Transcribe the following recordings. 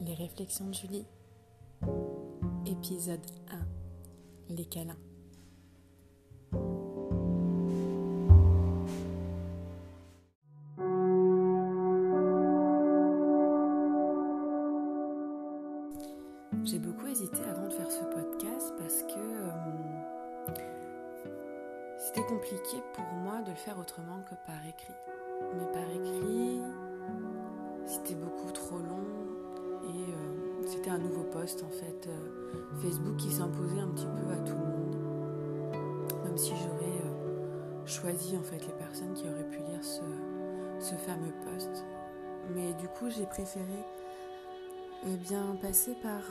Les réflexions de Julie. Épisode 1 Les câlins. Si j'aurais euh, choisi en fait les personnes qui auraient pu lire ce, fameux poste. Mais du coup j'ai préféré eh bien, passer par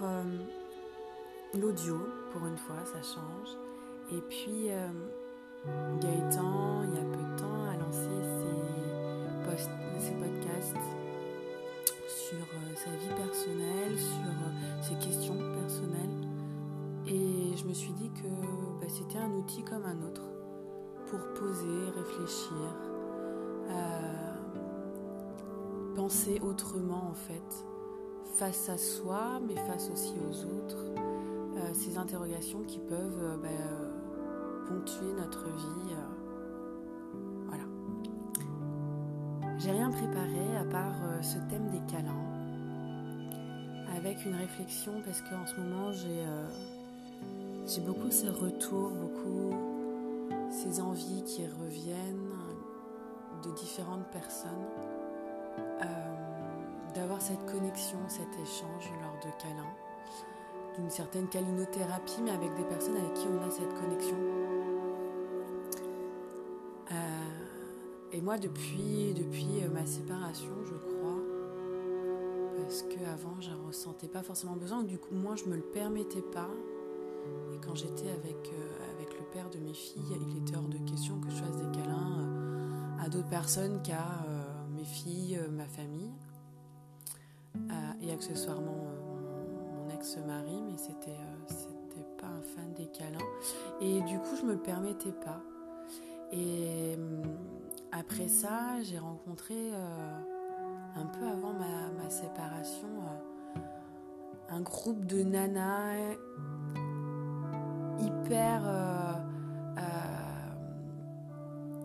l'audio pour une fois, ça change. Et puis Gaëtan, il y a peu de temps, a lancé ses, posts, ses podcasts sur euh, sa vie personnelle, sur euh, ses questions personnelles. Je me suis dit que bah, c'était un outil comme un autre pour poser, réfléchir, euh, penser autrement en fait, face à soi, mais face aussi aux autres. ces interrogations qui peuvent bah, ponctuer notre vie. voilà. J'ai rien préparé à part ce thème des câlins, avec une réflexion parce qu'en ce moment j'ai j'ai beaucoup ces retours, beaucoup ces envies qui reviennent de différentes personnes, euh, d'avoir cette connexion, cet échange lors de câlins, d'une certaine calinothérapie, mais avec des personnes avec qui on a cette connexion. Euh, et moi, depuis, depuis ma séparation, je crois, parce qu'avant, je ne ressentais pas forcément besoin, du coup, moi, je me le permettais pas. Quand j'étais avec, euh, avec le père de mes filles, il était hors de question que je fasse des câlins euh, à d'autres personnes qu'à euh, mes filles, ma famille, et accessoirement mon, ex-mari, mais c'était c'était pas un fan des câlins. Et du coup, je me le permettais pas. Et après ça, j'ai rencontré un peu avant ma, séparation, euh, un groupe de nanas hyper... Euh, euh,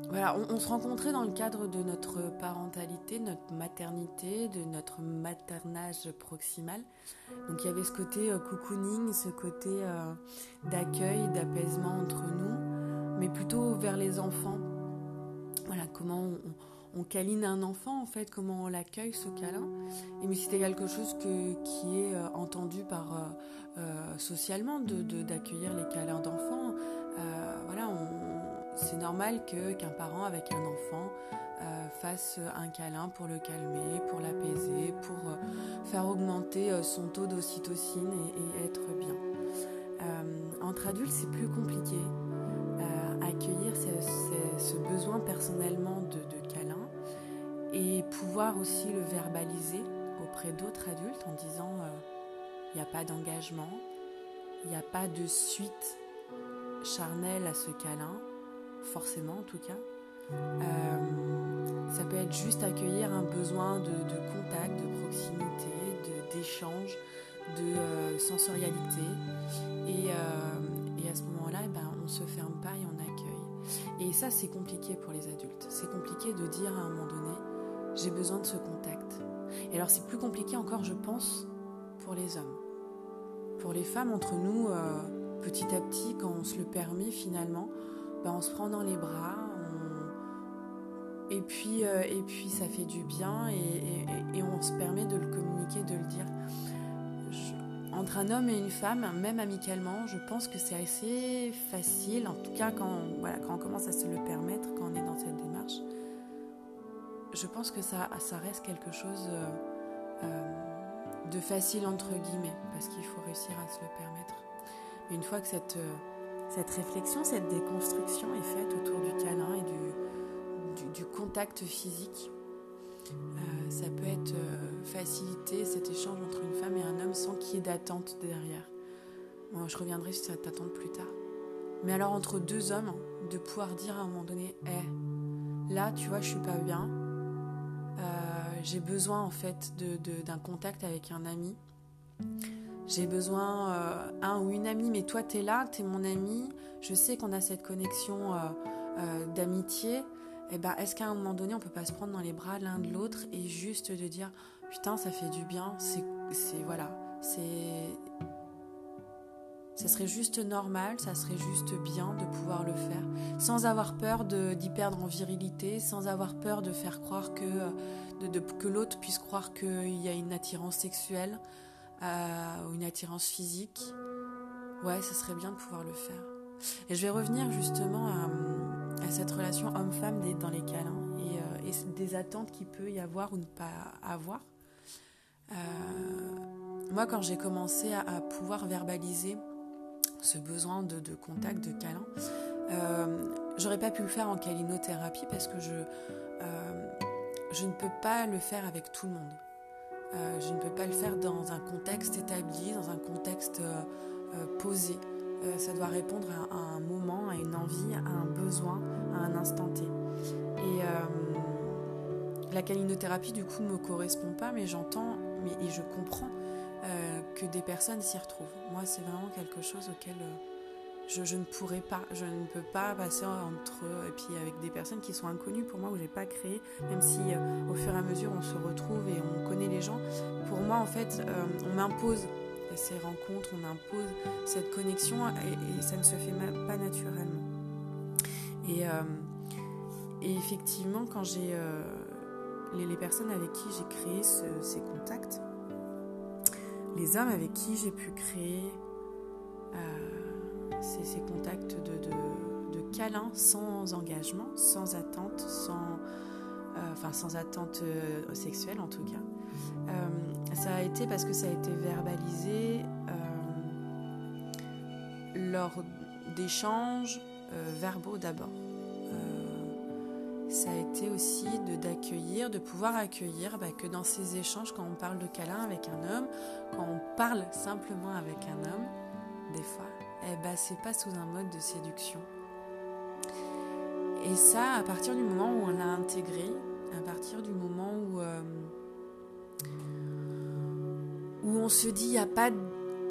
voilà, on, se rencontrait dans le cadre de notre parentalité, notre maternité, de notre maternage proximal. Donc il y avait ce côté cocooning, ce côté d'accueil, d'apaisement entre nous, mais plutôt vers les enfants. Voilà, comment on, on câline un enfant en fait, comment on l'accueille ce câlin. Et mais c'était quelque chose qui est euh, entendu par euh, euh, socialement de, d'accueillir les câlins d'enfants. voilà, c'est normal qu'un parent avec un enfant fasse un câlin pour le calmer, pour l'apaiser, pour faire augmenter son taux d'ocytocine et, être bien. entre adultes, c'est plus compliqué. accueillir ce, besoin personnellement de, de et pouvoir aussi le verbaliser auprès d'autres adultes en disant il euh, n'y a pas d'engagement, il n'y a pas de suite charnelle à ce câlin, forcément en tout cas. Euh, ça peut être juste accueillir un besoin de, contact, de proximité, d'échange, de, euh, sensorialité. Et, à ce moment-là, eh ben, on ne se ferme pas et on accueille. Et ça, c'est compliqué pour les adultes. C'est compliqué de dire à un moment donné, j'ai besoin de ce contact. Et alors c'est plus compliqué encore, je pense, pour les hommes. Pour les femmes, entre nous, euh, petit à petit, quand on se le permet finalement, ben, on se prend dans les bras, et, puis, euh, et puis ça fait du bien, et, on se permet de le communiquer, de le dire. entre un homme et une femme, même amicalement, je pense que c'est assez facile, en tout cas quand, voilà, quand on commence à se le permettre, quand on est dans cette démarche je pense que ça, reste quelque chose euh, euh, de facile entre guillemets, parce qu'il faut réussir à se le permettre. Mais une fois que cette, euh, cette réflexion, cette déconstruction est faite autour du câlin et du, contact physique, ça peut être faciliter cet échange entre une femme et un homme sans qu'il y ait d'attente derrière. Moi, je reviendrai sur cette attente plus tard. Mais alors entre deux hommes, de pouvoir dire à un moment donné, hé, là, tu vois, je suis pas bien, j'ai besoin en fait d'un contact avec un ami. J'ai besoin, euh, un ou une amie, mais toi, tu es là, tu es mon ami. Je sais qu'on a cette connexion d'amitié. Et eh ben, est-ce qu'à un moment donné, on peut pas se prendre dans les bras l'un de l'autre et juste de dire putain, ça fait du bien, c'est, voilà, c'est ça serait juste normal, ça serait juste bien de pouvoir le faire, sans avoir peur d'y perdre en virilité, sans avoir peur de faire croire que, que l'autre puisse croire qu'il y a une attirance sexuelle euh, ou une attirance physique. Ouais, ça serait bien de pouvoir le faire. Et je vais revenir justement à, cette relation homme-femme dans les câlins et, euh, des attentes qu'il peut y avoir ou ne pas avoir. Euh, moi, quand j'ai commencé à pouvoir verbaliser ce besoin de, contact, de câlin. Euh, j'aurais pas pu le faire en calinothérapie parce que je, euh, je ne peux pas le faire avec tout le monde. Euh, je ne peux pas le faire dans un contexte établi, dans un contexte posé. ça doit répondre à, un moment, à une envie, à un besoin, à un instant T. Et la calinothérapie, du coup, ne me correspond pas, mais j'entends et je comprends que des personnes s'y retrouvent. Moi, c'est vraiment quelque chose auquel euh, je, ne pourrais pas, je ne peux pas passer entre et puis avec des personnes qui sont inconnues pour moi où j'ai pas créé, même si euh, au fur et à mesure on se retrouve et on connaît les gens. Pour moi, en fait, euh, on m'impose ces rencontres, on impose cette connexion et, ça ne se fait pas naturellement. Et effectivement, quand j'ai les, personnes avec qui j'ai créé ces contacts, les hommes avec qui j'ai pu créer euh, ces, contacts de, câlins sans engagement, sans attente, sans, euh, enfin attente euh, sexuelle en tout cas. ça a été parce que ça a été verbalisé lors d'échanges verbaux d'abord ça a été aussi de d'accueillir, de pouvoir accueillir bah, que dans ces échanges, quand on parle de câlin avec un homme, quand on parle simplement avec un homme, des fois, eh ben, c'est pas sous un mode de séduction. Et ça, à partir du moment où on l'a intégré, à partir du moment où, euh, où on se dit il n'y a pas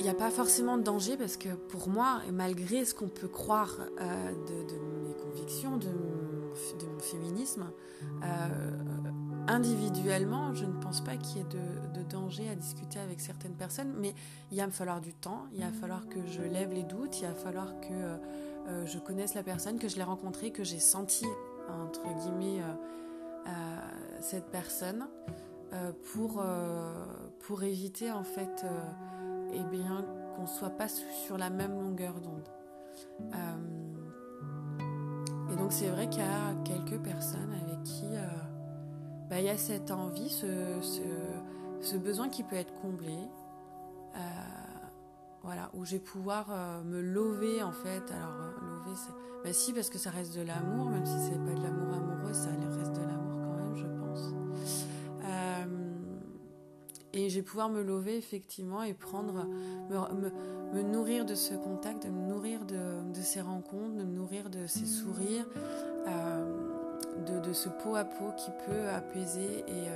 a pas forcément de danger parce que pour moi, malgré ce qu'on peut croire euh, de, de, mes convictions, de, de mon féminisme, euh, individuellement, je ne pense pas qu'il y ait de, danger à discuter avec certaines personnes, mais il va me falloir du temps, il va falloir que je lève les doutes, il va falloir que euh, je connaisse la personne, que je l'ai rencontrée, que j'ai senti, entre guillemets, euh, cette personne, pour, pour éviter en fait eh bien, qu'on ne soit pas sur la même longueur d'onde. Donc c'est vrai qu'il y a quelques personnes avec qui euh, bah, il y a cette envie, ce, besoin qui peut être comblé. Euh, voilà, où je vais pouvoir euh, me lever en fait. Alors, lever, c'est. Bah, si, parce que ça reste de l'amour, même si c'est pas de l'amour amoureux, ça reste de l'amour Et je vais pouvoir me lever effectivement et prendre, me, nourrir de ce contact, de me nourrir de, ces rencontres, de me nourrir de ces sourires, euh, de, ce pot à pot qui peut apaiser et,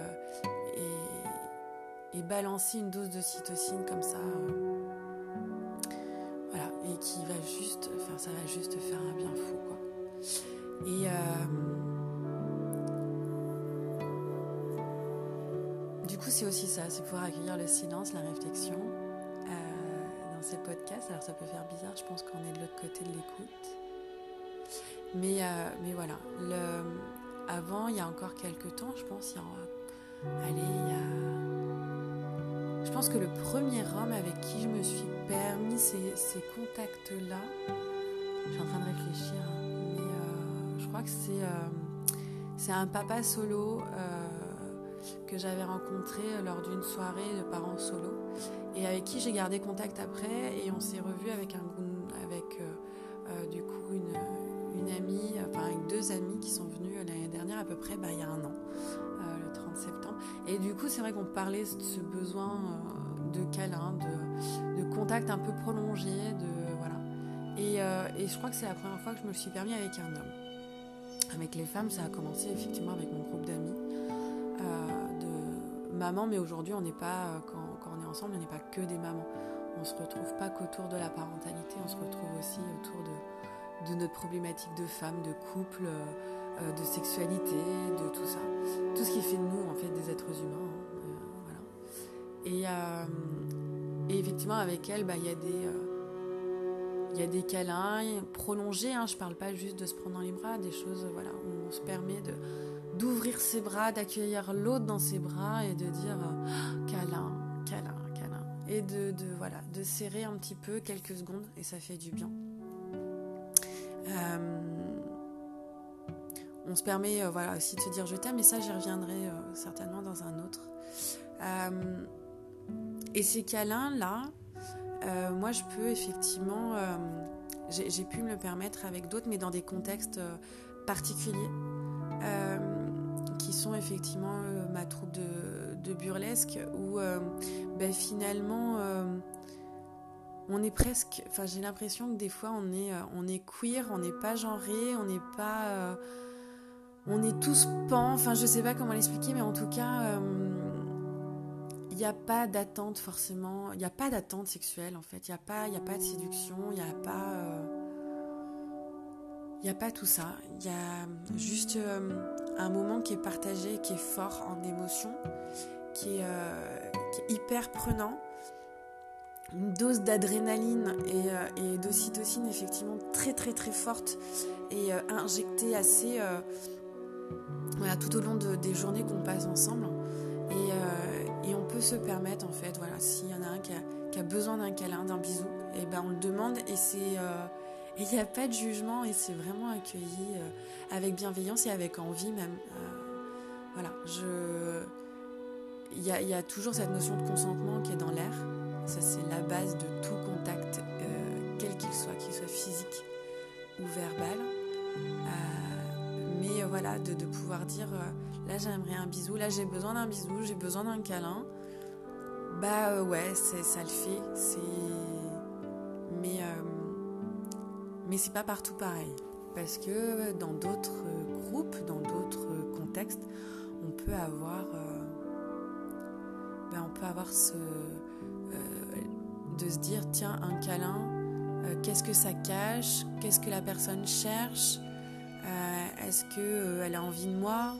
euh, balancer une dose de cytocine comme ça. Euh, voilà, et qui va juste, ça va juste faire un bien fou quoi. Et c'est aussi ça, c'est pouvoir accueillir le silence, la réflexion euh, dans ces podcasts. Alors ça peut faire bizarre, je pense qu'on est de l'autre côté de l'écoute. Mais, euh, mais voilà, avant, il y a encore quelques temps, je pense, il y a, allez, il y a... Je pense que le premier homme avec qui je me suis permis ces, ces contacts-là, je suis en train de réfléchir, mais euh, je crois que c'est, c'est un papa solo que j'avais rencontré lors d'une soirée de parents solo et avec qui j'ai gardé contact après et on s'est revu avec un avec euh, euh, du coup une, amie, enfin avec deux amis qui sont venus l'année dernière à peu près bah, il y a un an, euh, le 30 septembre. Et du coup c'est vrai qu'on parlait de ce besoin de câlin, de, de, contact un peu prolongé, de voilà. Et, et je crois que c'est la première fois que je me suis permis avec un homme. Avec les femmes, ça a commencé effectivement avec mon groupe d'amis. Euh, maman, mais aujourd'hui, on n'est pas, quand, quand, on est ensemble, on n'est pas que des mamans. On se retrouve pas qu'autour de la parentalité, on se retrouve aussi autour de, notre problématique de femme, de couple, de sexualité, de tout ça. Tout ce qui fait de nous, en fait, des êtres humains. Hein, voilà. Et, et, effectivement, avec elle, bah, il y a des il y a des câlins prolongés, hein, je parle pas juste de se prendre dans les bras, des choses voilà, où on se permet de d'ouvrir ses bras, d'accueillir l'autre dans ses bras et de dire euh, câlin, câlin, câlin. Et de, voilà, de serrer un petit peu quelques secondes et ça fait du bien. Euh, on se permet euh, voilà, aussi de se dire je t'aime, et ça j'y reviendrai certainement dans un autre. et ces câlins-là, moi, je peux effectivement, j'ai pu me le permettre avec d'autres, mais dans des contextes particuliers, effectivement ma troupe de, burlesque, où ben, finalement, on est presque, enfin, j'ai l'impression que des fois, on est, on est queer, on n'est pas genré, on n'est pas, on est tous pans. Enfin, je sais pas comment l'expliquer, mais en tout cas il n'y a pas d'attente forcément, il n'y a pas d'attente sexuelle en fait, il n'y a, pas, a pas de séduction, il n'y a pas... il euh, a pas tout ça, il y a juste euh, un moment qui est partagé, qui est fort en émotion, qui est, euh, hyper prenant, une dose d'adrénaline et, d'ocytocine effectivement très très très forte et injectée assez voilà, tout au long des journées qu'on passe ensemble. Et, et on peut se permettre, en fait, voilà, s'il y en a un qui a, besoin d'un câlin, d'un bisou, et eh ben on le demande et c'est. Euh, il n'y a pas de jugement et c'est vraiment accueilli euh, avec bienveillance et avec envie même. Euh, voilà, je. Il y, a, toujours cette notion de consentement qui est dans l'air. Ça, c'est la base de tout contact, quel qu'il soit, qu'il soit physique ou verbal. mais voilà, de, pouvoir dire là j'aimerais un bisou, là j'ai besoin d'un bisou, j'ai besoin d'un câlin. Bah euh, ouais, ça le fait, mais euh, mais c'est pas partout pareil. Parce que dans d'autres groupes, dans d'autres contextes, on peut avoir euh, bah, on peut avoir ce de se dire tiens un câlin, qu'est-ce que ça cache, qu'est-ce que la personne cherche, est-ce qu'elle a envie de moi?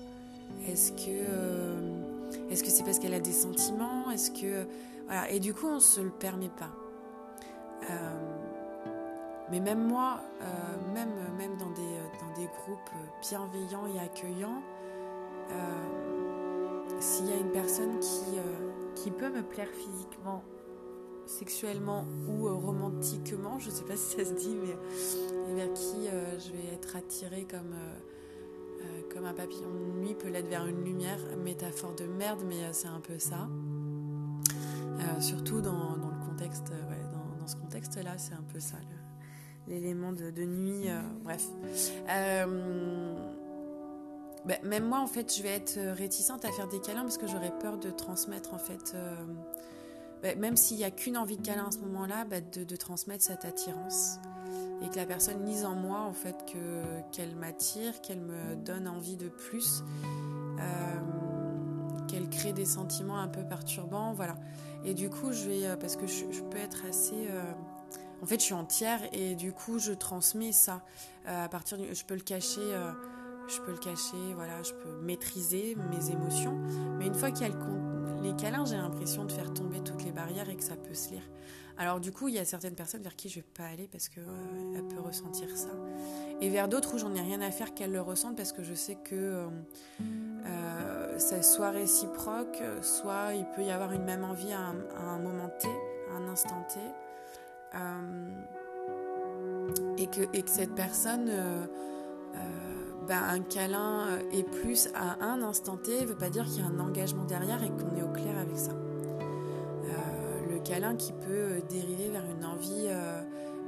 Est-ce que euh, est-ce que c'est parce qu'elle a des sentiments? Est-ce que voilà. Et du coup on se le permet pas. Euh, mais même moi, euh, même même dans des dans des groupes bienveillants et accueillants, s'il y a une personne qui qui peut me plaire physiquement, sexuellement ou romantiquement, je sais pas si ça se dit, mais vers qui je vais être attirée comme comme un papillon de nuit peut l'être vers une lumière, métaphore de merde, mais euh, c'est un peu ça. Euh, surtout dans, le contexte, euh, ouais, dans, ce contexte-là, c'est un peu ça, l'élément de, nuit, bref. Ben, même moi, en fait, je vais être réticente à faire des câlins parce que j'aurais peur de transmettre, en fait, ben, même s'il n'y a qu'une envie de câlin à ce moment-là, ben, de, transmettre cette attirance et que la personne lise en moi en fait que qu'elle m'attire, qu'elle me donne envie de plus, euh, qu'elle crée des sentiments un peu perturbants, voilà. Et du coup, je vais euh, parce que je, peux être assez euh, en fait, je suis entière et du coup, je transmets ça à partir du, je peux le cacher je peux le cacher, voilà, je peux maîtriser mes émotions, mais une fois qu'il y a les câlins, j'ai l'impression de faire tomber toutes les barrières et que ça peut se lire. Alors du coup, il y a certaines personnes vers qui je vais pas aller parce qu'elle euh, peut ressentir ça. Et vers d'autres où j'en ai rien à faire qu'elles le ressentent parce que je sais que euh, euh, ça soit réciproque, soit il peut y avoir une même envie à un, moment T, à un instant T. et, que, et que cette personne... Ben, un câlin et plus à un instant T ne veut pas dire qu'il y a un engagement derrière et qu'on est au clair avec ça câlin qui peut euh, dériver vers une envie euh,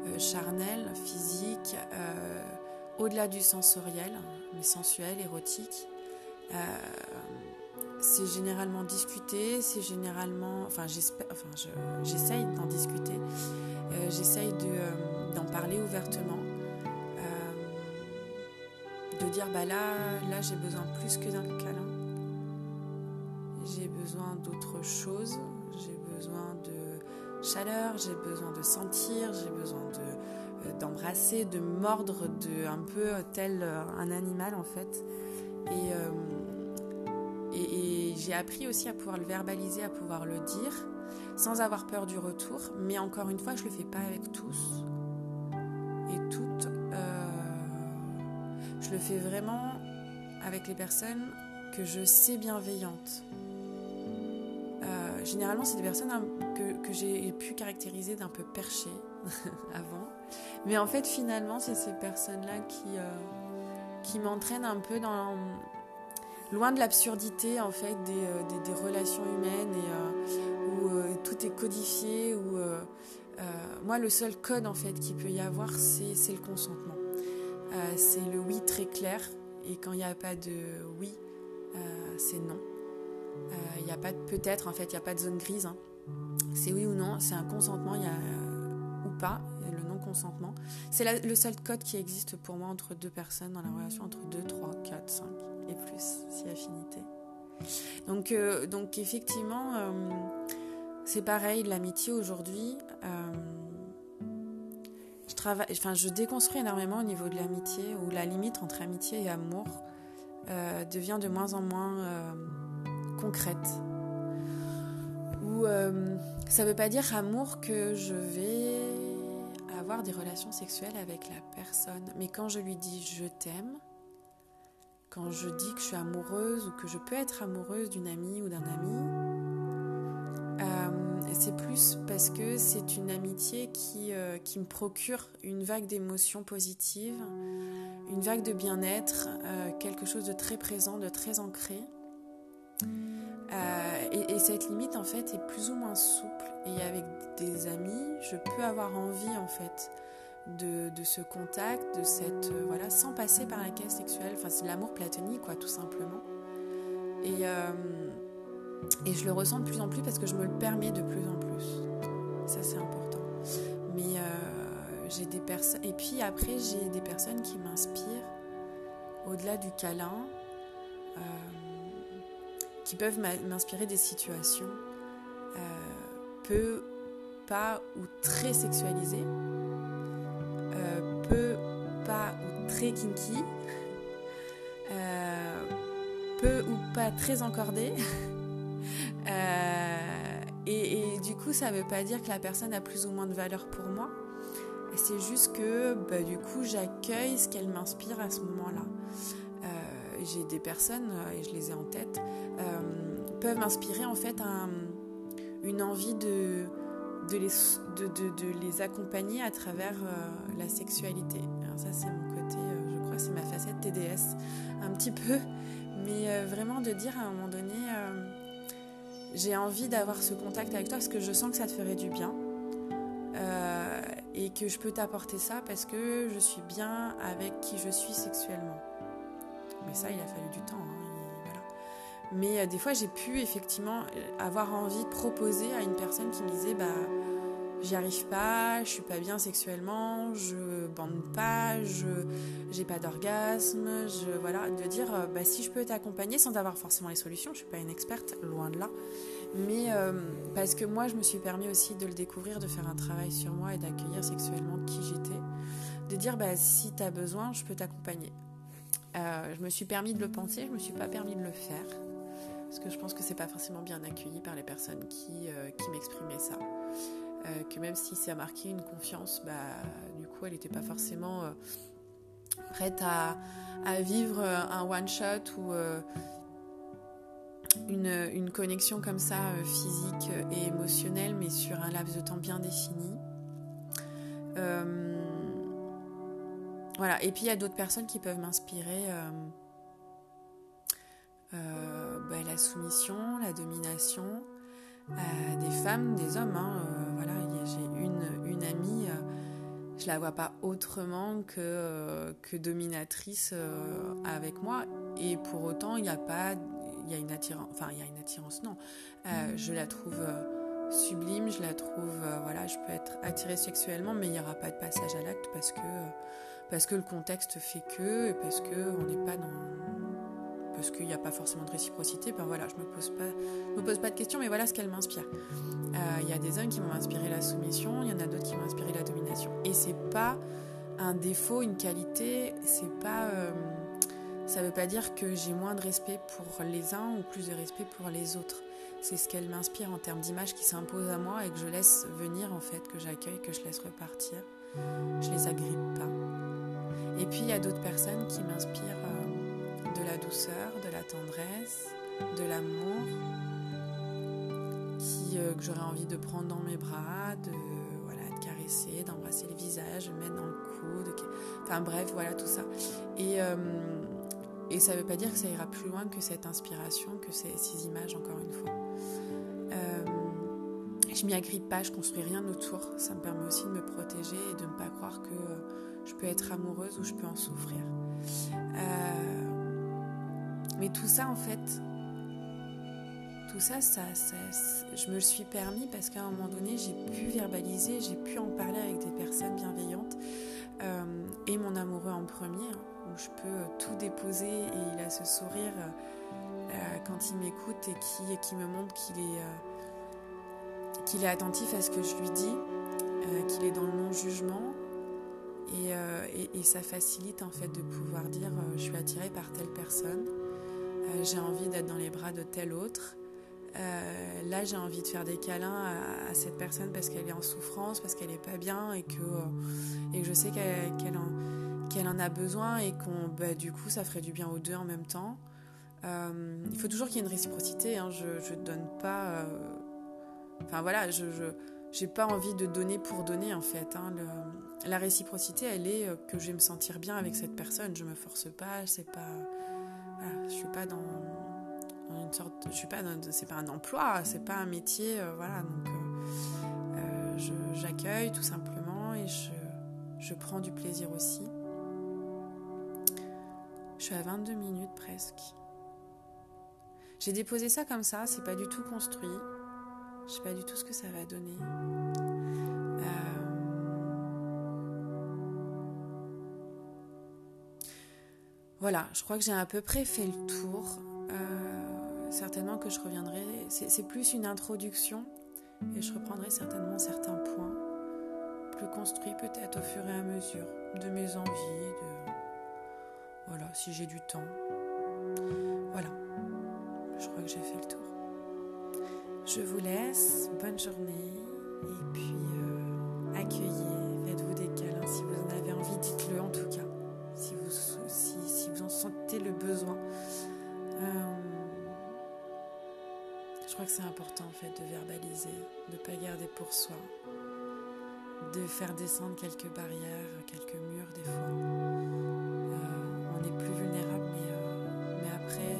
euh, charnelle, physique, au-delà du sensoriel, mais sensuel, érotique. c'est généralement discuté, c'est généralement, enfin j'espère, enfin j'essaye d'en discuter, j'essaye d'en parler ouvertement, de dire bah là, là j'ai besoin plus que d'un câlin, j'ai besoin d'autre chose, j'ai besoin de chaleur, j'ai besoin de sentir, j'ai besoin euh, d'embrasser, de mordre, de un peu tel un animal en fait. Et, et j'ai appris aussi à pouvoir le verbaliser, à pouvoir le dire, sans avoir peur du retour. Mais encore une fois, je le fais pas avec tous et toutes. je le fais vraiment avec les personnes que je sais bienveillantes. Euh, généralement, c'est des personnes que, que j'ai pu caractériser d'un peu perché avant. Mais en fait, finalement, c'est ces personnes-là qui, euh, qui m'entraînent un peu dans, loin de l'absurdité en fait des, euh, des, relations humaines et tout codifié. Où, moi, le seul code en fait qu'il peut y avoir, c'est le consentement. c'est le oui très clair. Et quand il n'y a pas de oui, euh, c'est non. Il euh, n'y a pas de peut-être, en fait, il n'y a pas de zone grise. Hein. C'est oui ou non, c'est un consentement, il y a ou pas, le non-consentement. C'est le seul code qui existe pour moi entre deux personnes dans la relation, entre 2, 3, 4, 5 et plus, si affinité. Donc, euh, donc effectivement, c'est pareil, l'amitié aujourd'hui. je, travaille, enfin, je déconstruis énormément au niveau de l'amitié, où la limite entre amitié et amour euh, devient de moins en moins euh, concrète. Ou euh, ça ne veut pas dire amour que je vais avoir des relations sexuelles avec la personne. Mais quand je lui dis je t'aime, quand je dis que je suis amoureuse ou que je peux être amoureuse d'une amie ou d'un ami, c'est plus parce que c'est une amitié qui, qui me procure une vague d'émotions positives, une vague de bien-être, euh, quelque chose de très présent, de très ancré. Euh, et, cette limite en fait est plus ou moins souple. Et avec des amis, je peux avoir envie en fait de, ce contact, de cette euh, voilà, sans passer par la caisse sexuelle. Enfin, c'est l'amour platonique quoi, tout simplement. Et et je le ressens de plus en plus parce que je me le permets de plus en plus. Ça c'est important. Mais j'ai des personnes et puis après j'ai des personnes qui m'inspirent au-delà du câlin euh, qui peuvent m'inspirer des situations euh, peu pas ou très sexualisées euh, peu pas ou très kinky peu ou pas très encordées et, et, du coup, ça ne veut pas dire que la personne a plus ou moins de valeur pour moi. C'est juste que bah, du coup, j'accueille ce qu'elle m'inspire à ce moment-là. Euh, j'ai des personnes, euh, et je les ai en tête, euh, peuvent m'inspirer en fait une envie de, les, accompagner à travers la sexualité. Ça, c'est mon côté, je crois, c'est ma facette TDS, un petit peu, mais vraiment de dire à un moment donné, j'ai envie d'avoir ce contact avec toi parce que je sens que ça te ferait du bien et que je peux t'apporter ça parce que je suis bien avec qui je suis sexuellement. Mais ça, il a fallu du temps. Hein, Mais euh, des fois, j'ai pu effectivement euh, avoir envie de proposer à une personne qui me disait bah j'y arrive pas, je suis pas bien sexuellement, je bande pas, je j'ai pas d'orgasme, je voilà, de dire euh, bah si je peux t'accompagner sans avoir forcément les solutions, je suis pas une experte, loin de là, mais euh, parce que moi, je me suis permis aussi de le découvrir, de faire un travail sur moi et d'accueillir sexuellement qui j'étais. De dire, bah, si tu as besoin, je peux t'accompagner. Euh, je me suis permis de le penser, je me suis pas permis de le faire. Parce que je pense que c'est pas forcément bien accueilli par les personnes qui, qui m'exprimaient ça. Que même si ça a marqué une confiance, bah, du coup, elle n'était pas forcément prête à, vivre un one-shot ou une, connexion comme ça euh, physique et émotionnelle, mais sur un laps de temps bien défini. Euh, voilà, et puis il y a d'autres personnes qui peuvent m'inspirer euh, bah, la soumission, la domination, des femmes, des hommes. Hein, voilà, j'ai une, une amie je la vois pas autrement que, que dominatrice avec moi. Et pour autant, il n'y a pas il y a une attirance, enfin il y a une attirance, non. Euh, je la trouve euh, sublime, je la trouve, euh, voilà, je peux être attirée sexuellement, mais il n'y aura pas de passage à l'acte parce que, parce que le contexte fait que, et parce que on n'est pas dans, parce qu'il n'y a pas forcément de réciprocité, ben voilà, je me pose pas, me pose pas de questions, mais voilà ce qu'elle m'inspire. Il y a des hommes qui m'ont inspiré la soumission, il y en a d'autres qui m'ont inspiré la domination. Et c'est pas un défaut, une qualité, c'est pas. ça veut pas dire que j'ai moins de respect pour les uns ou plus de respect pour les autres. C'est ce qu'elle m'inspire en termes d'image qui s'impose à moi et que je laisse venir en fait, que j'accueille, que je laisse repartir. Je les agrippe pas. Et puis il y a d'autres personnes qui m'inspirent euh, de la douceur, de la tendresse, de l'amour, qui euh, que j'aurais envie de prendre dans mes bras, de voilà, de caresser, d'embrasser le visage, de mettre dans le cou, enfin bref, voilà tout ça. Et euh, et ça ne veut pas dire que ça ira plus loin que cette inspiration, que ces, images, encore une fois. je m'y agrippe pas, je construis rien autour. Ça me permet aussi de me protéger et de ne pas croire que je peux être amoureuse ou je peux en souffrir. Euh, mais tout ça, en fait, tout ça, ça, je me le suis permis parce qu'à un moment donné, j'ai pu verbaliser, j'ai pu en parler avec des personnes bienveillantes euh, et mon amoureux en premier, où je peux tout déposer et il a ce sourire euh, quand il m'écoute et qui, qui me montre qu'il est, qu'il est attentif à ce que je lui dis, qu'il est dans le non-jugement euh, et, ça facilite en fait de pouvoir dire euh, je suis attirée par telle personne, euh, j'ai envie d'être dans les bras de telle autre. là, j'ai envie de faire des câlins à, cette personne parce qu'elle est en souffrance, parce qu'elle est pas bien et que, et je sais qu'elle en, qu'elle en, a besoin et qu'on, bah, du coup, ça ferait du bien aux deux en même temps. il faut toujours qu'il y ait une réciprocité. Hein. je ne donne pas. Enfin voilà, je, j'ai pas envie de donner pour donner en fait. Hein. la réciprocité, elle est euh, que je vais me sentir bien avec cette personne. Je me force pas, c'est pas, voilà, je suis pas dans, une sorte, je suis pas, c'est pas un emploi, c'est pas un métier, euh, voilà. Donc euh, j'accueille tout simplement et je, je prends du plaisir aussi. Je suis à 22 minutes presque. J'ai déposé ça comme ça, c'est pas du tout construit. Je sais pas du tout ce que ça va donner. Voilà, je crois que j'ai à peu près fait le tour. Euh, certainement que je reviendrai. C'est plus une introduction et je reprendrai certainement certains points plus construits peut-être au fur et à mesure de mes envies, de voilà, si j'ai du temps. Voilà, je crois que j'ai fait le tour. Je vous laisse, bonne journée et puis euh, accueillez, faites-vous des câlins si vous en avez envie, dites-le en tout cas, si vous, si, vous en sentez le besoin. Euh, je crois que c'est important en fait de verbaliser, de ne pas garder pour soi, de faire descendre quelques barrières, quelques murs des fois. Euh, on est plus vulnérable, mais, mais après,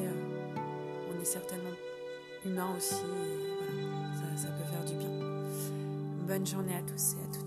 on est certainement humain aussi ça peut faire du bien. Bonne journée à tous et à toutes.